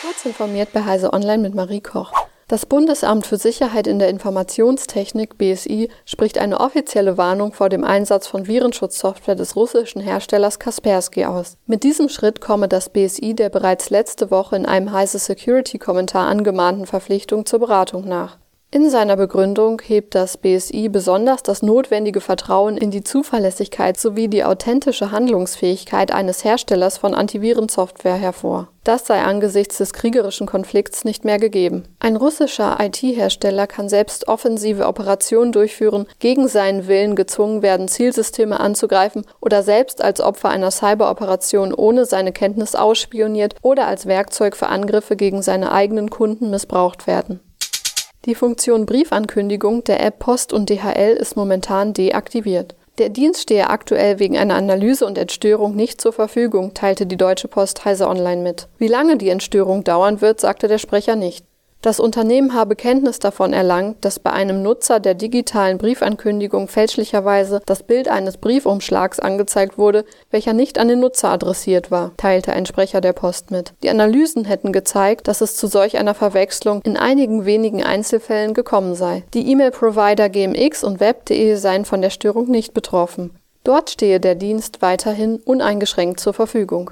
Kurz informiert bei Heise Online mit Marie Koch. Das Bundesamt für Sicherheit in der Informationstechnik BSI spricht eine offizielle Warnung vor dem Einsatz von Virenschutzsoftware des russischen Herstellers Kaspersky aus. Mit diesem Schritt komme das BSI der bereits letzte Woche in einem Heise Security Kommentar angemahnten Verpflichtung zur Beratung nach. In seiner Begründung hebt das BSI besonders das notwendige Vertrauen in die Zuverlässigkeit sowie die authentische Handlungsfähigkeit eines Herstellers von Antivirensoftware hervor. Das sei angesichts des kriegerischen Konflikts nicht mehr gegeben. Ein russischer IT-Hersteller kann selbst offensive Operationen durchführen, gegen seinen Willen gezwungen werden, Zielsysteme anzugreifen oder selbst als Opfer einer Cyberoperation ohne seine Kenntnis ausspioniert oder als Werkzeug für Angriffe gegen seine eigenen Kunden missbraucht werden. Die Funktion Briefankündigung der App Post und DHL ist momentan deaktiviert. Der Dienst stehe aktuell wegen einer Analyse und Entstörung nicht zur Verfügung, teilte die Deutsche Post Heise Online mit. Wie lange die Entstörung dauern wird, sagte der Sprecher nicht. Das Unternehmen habe Kenntnis davon erlangt, dass bei einem Nutzer der digitalen Briefankündigung fälschlicherweise das Bild eines Briefumschlags angezeigt wurde, welcher nicht an den Nutzer adressiert war, teilte ein Sprecher der Post mit. Die Analysen hätten gezeigt, dass es zu solch einer Verwechslung in einigen wenigen Einzelfällen gekommen sei. Die E-Mail-Provider GMX und Web.de seien von der Störung nicht betroffen. Dort stehe der Dienst weiterhin uneingeschränkt zur Verfügung.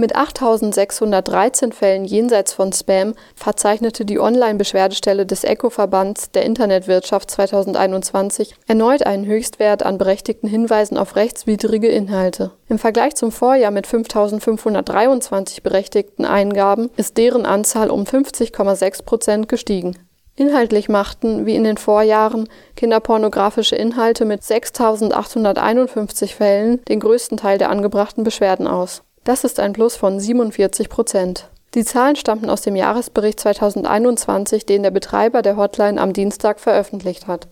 Mit 8.613 Fällen jenseits von Spam verzeichnete die Online-Beschwerdestelle des ECHO-Verbands der Internetwirtschaft 2021 erneut einen Höchstwert an berechtigten Hinweisen auf rechtswidrige Inhalte. Im Vergleich zum Vorjahr mit 5.523 berechtigten Eingaben ist deren Anzahl um 50,6 Prozent gestiegen. Inhaltlich machten, wie in den Vorjahren, kinderpornografische Inhalte mit 6.851 Fällen den größten Teil der angebrachten Beschwerden aus. Das ist ein Plus von 47 Prozent. Die Zahlen stammten aus dem Jahresbericht 2021, den der Betreiber der Hotline am Dienstag veröffentlicht hat.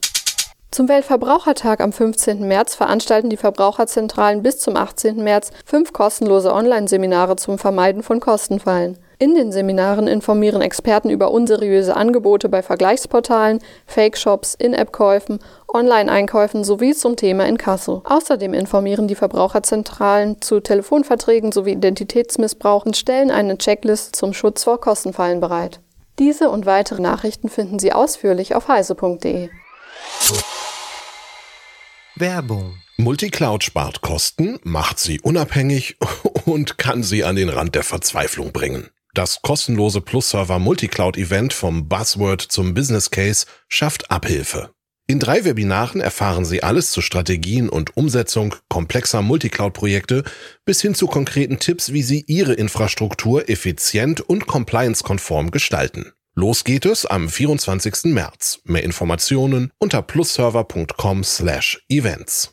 Zum Weltverbrauchertag am 15. März veranstalten die Verbraucherzentralen bis zum 18. März fünf kostenlose Online-Seminare zum Vermeiden von Kostenfallen. In den Seminaren informieren Experten über unseriöse Angebote bei Vergleichsportalen, Fake-Shops, In-App-Käufen, Online-Einkäufen sowie zum Thema Inkasso. Außerdem informieren die Verbraucherzentralen zu Telefonverträgen sowie Identitätsmissbrauch und stellen eine Checklist zum Schutz vor Kostenfallen bereit. Diese und weitere Nachrichten finden Sie ausführlich auf heise.de. Werbung Multicloud spart Kosten, macht sie unabhängig und kann sie an den Rand der Verzweiflung bringen. Das kostenlose Plus-Server Multicloud-Event vom Buzzword zum Business Case schafft Abhilfe. In drei Webinaren erfahren Sie alles zu Strategien und Umsetzung komplexer Multicloud-Projekte bis hin zu konkreten Tipps, wie Sie Ihre Infrastruktur effizient und compliance-konform gestalten. Los geht es am 24. März. Mehr Informationen unter plusserver.com/events.